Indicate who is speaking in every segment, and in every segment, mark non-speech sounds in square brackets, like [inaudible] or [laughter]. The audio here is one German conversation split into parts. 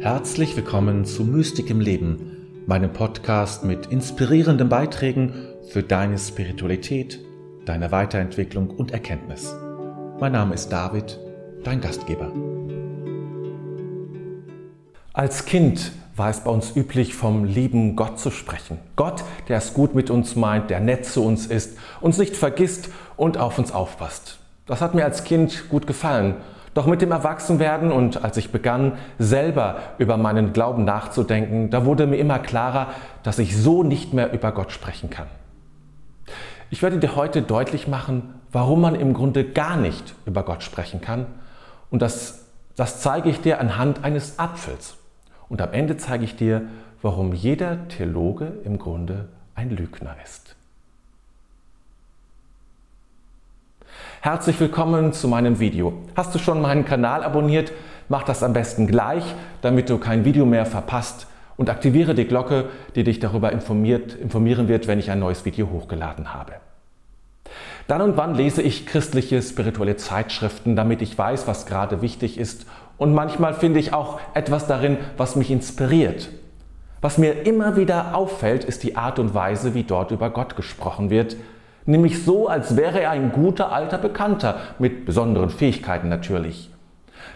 Speaker 1: Herzlich willkommen zu Mystik im Leben, meinem Podcast mit inspirierenden Beiträgen für deine Spiritualität, deine Weiterentwicklung und Erkenntnis. Mein Name ist David, dein Gastgeber.
Speaker 2: Als Kind war es bei uns üblich, vom lieben Gott zu sprechen. Gott, der es gut mit uns meint, der nett zu uns ist, uns nicht vergisst und auf uns aufpasst. Das hat mir als Kind gut gefallen. Doch mit dem Erwachsenwerden und als ich begann, selber über meinen Glauben nachzudenken, da wurde mir immer klarer, dass ich so nicht mehr über Gott sprechen kann. Ich werde dir heute deutlich machen, warum man im Grunde gar nicht über Gott sprechen kann. Und das, das zeige ich dir anhand eines Apfels. Und am Ende zeige ich dir, warum jeder Theologe im Grunde ein Lügner ist. Herzlich willkommen zu meinem Video. Hast du schon meinen Kanal abonniert? Mach das am besten gleich, damit du kein Video mehr verpasst und aktiviere die Glocke, die dich darüber informieren wird, wenn ich ein neues Video hochgeladen habe. Dann und wann lese ich christliche spirituelle Zeitschriften, damit ich weiß, was gerade wichtig ist und manchmal finde ich auch etwas darin, was mich inspiriert. Was mir immer wieder auffällt, ist die Art und Weise, wie dort über Gott gesprochen wird, nämlich so, als wäre er ein guter alter Bekannter, mit besonderen Fähigkeiten natürlich.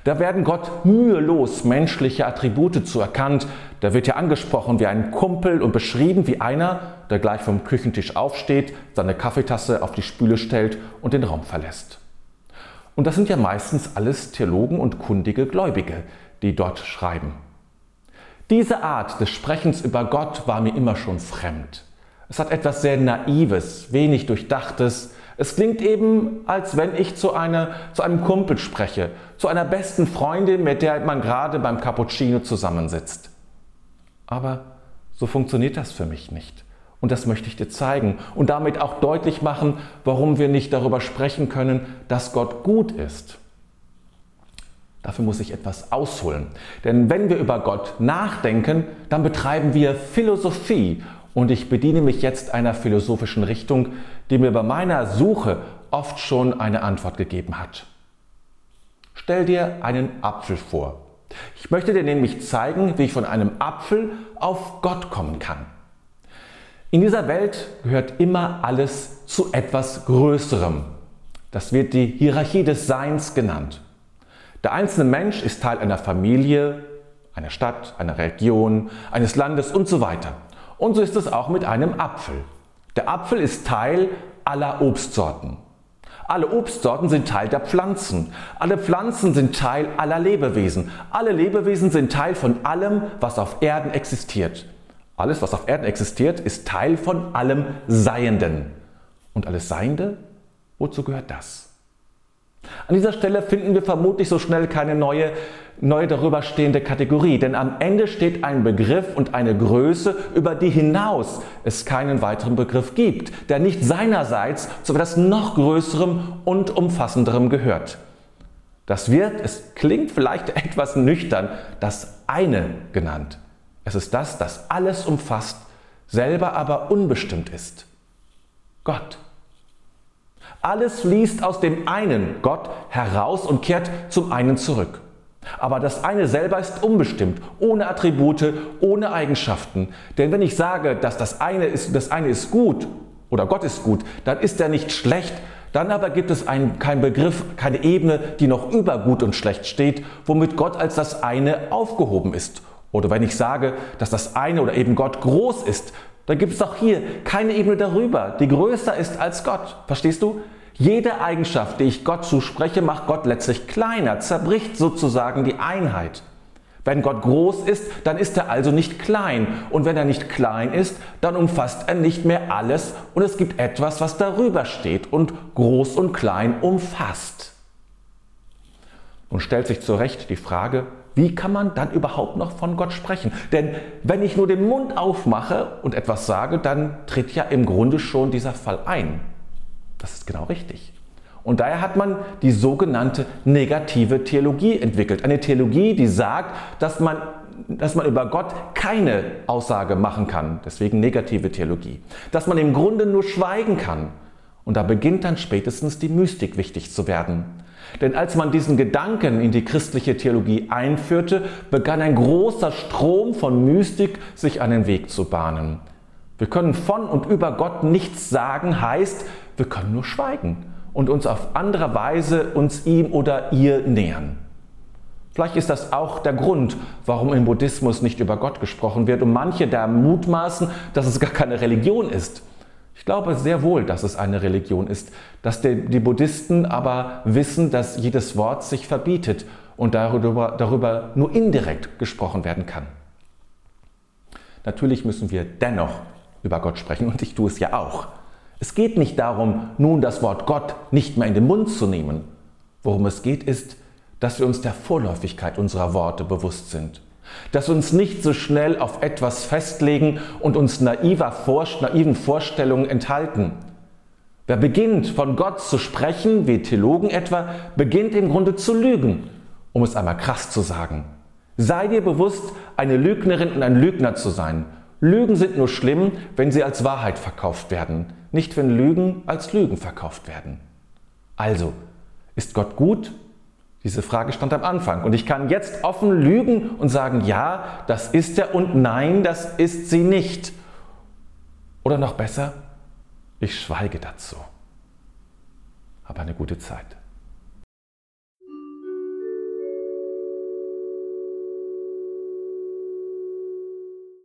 Speaker 2: Da werden Gott mühelos menschliche Attribute zuerkannt, da wird er angesprochen wie ein Kumpel und beschrieben wie einer, der gleich vom Küchentisch aufsteht, seine Kaffeetasse auf die Spüle stellt und den Raum verlässt. Und das sind ja meistens alles Theologen und kundige Gläubige, die dort schreiben. Diese Art des Sprechens über Gott war mir immer schon fremd. Es hat etwas sehr Naives, wenig Durchdachtes. Es klingt eben, als wenn ich zu, einer, zu einem Kumpel spreche, zu einer besten Freundin, mit der man gerade beim Cappuccino zusammensitzt. Aber so funktioniert das für mich nicht. Und das möchte ich dir zeigen und damit auch deutlich machen, warum wir nicht darüber sprechen können, dass Gott gut ist. Dafür muss ich etwas ausholen. Denn wenn wir über Gott nachdenken, dann betreiben wir Philosophie. Und ich bediene mich jetzt einer philosophischen Richtung, die mir bei meiner Suche oft schon eine Antwort gegeben hat. Stell dir einen Apfel vor. Ich möchte dir nämlich zeigen, wie ich von einem Apfel auf Gott kommen kann. In dieser Welt gehört immer alles zu etwas Größerem. Das wird die Hierarchie des Seins genannt. Der einzelne Mensch ist Teil einer Familie, einer Stadt, einer Region, eines Landes und so weiter. Und so ist es auch mit einem Apfel. Der Apfel ist Teil aller Obstsorten. Alle Obstsorten sind Teil der Pflanzen. Alle Pflanzen sind Teil aller Lebewesen. Alle Lebewesen sind Teil von allem, was auf Erden existiert. Alles, was auf Erden existiert, ist Teil von allem Seienden. Und alles Seiende, wozu gehört das? An dieser Stelle finden wir vermutlich so schnell keine neue, neue darüber stehende Kategorie, denn am Ende steht ein Begriff und eine Größe, über die hinaus es keinen weiteren Begriff gibt, der nicht seinerseits zu etwas noch Größerem und Umfassenderem gehört. Das wird, es klingt vielleicht [laughs] etwas nüchtern, das eine genannt. Es ist das, das alles umfasst, selber aber unbestimmt ist. Gott. Alles fließt aus dem einen Gott heraus und kehrt zum einen zurück. Aber das eine selber ist unbestimmt, ohne Attribute, ohne Eigenschaften. Denn wenn ich sage, dass das eine ist, das eine ist gut oder Gott ist gut, dann ist er nicht schlecht. Dann aber gibt es einen, keinen Begriff, keine Ebene, die noch über gut und schlecht steht, womit Gott als das eine aufgehoben ist oder wenn ich sage, dass das eine oder eben Gott groß ist, dann gibt es auch hier keine Ebene darüber, die größer ist als Gott. Verstehst du? Jede Eigenschaft, die ich Gott zuspreche, macht Gott letztlich kleiner, zerbricht sozusagen die Einheit. Wenn Gott groß ist, dann ist er also nicht klein. Und wenn er nicht klein ist, dann umfasst er nicht mehr alles und es gibt etwas, was darüber steht und groß und klein umfasst. Und stellt sich zu Recht die Frage, wie kann man dann überhaupt noch von Gott sprechen? Denn wenn ich nur den Mund aufmache und etwas sage, dann tritt ja im Grunde schon dieser Fall ein. Das ist genau richtig. Und daher hat man die sogenannte negative Theologie entwickelt. Eine Theologie, die sagt, dass man, dass man über Gott keine Aussage machen kann. Deswegen negative Theologie. Dass man im Grunde nur schweigen kann. Und da beginnt dann spätestens die Mystik wichtig zu werden. Denn als man diesen Gedanken in die christliche Theologie einführte, begann ein großer Strom von Mystik sich einen Weg zu bahnen. Wir können von und über Gott nichts sagen, heißt, wir können nur schweigen und uns auf andere Weise uns ihm oder ihr nähern. Vielleicht ist das auch der Grund, warum im Buddhismus nicht über Gott gesprochen wird und manche da mutmaßen, dass es gar keine Religion ist. Ich glaube sehr wohl, dass es eine Religion ist, dass die, Buddhisten aber wissen, dass jedes Wort sich verbietet und darüber, darüber nur indirekt gesprochen werden kann. Natürlich müssen wir dennoch über Gott sprechen und ich tue es ja auch. Es geht nicht darum, nun das Wort Gott nicht mehr in den Mund zu nehmen. Worum es geht, ist, dass wir uns der Vorläufigkeit unserer Worte bewusst sind. Dass uns nicht so schnell auf etwas festlegen und uns naiver Vor naiven Vorstellungen enthalten. Wer beginnt, von Gott zu sprechen, wie Theologen etwa, beginnt im Grunde zu lügen, um es einmal krass zu sagen. Sei dir bewusst, eine Lügnerin und ein Lügner zu sein. Lügen sind nur schlimm, wenn sie als Wahrheit verkauft werden, nicht wenn Lügen als Lügen verkauft werden. Also, ist Gott gut diese Frage stand am Anfang. Und ich kann jetzt offen lügen und sagen, ja, das ist er und nein, das ist sie nicht. Oder noch besser, ich schweige dazu. Aber eine gute Zeit.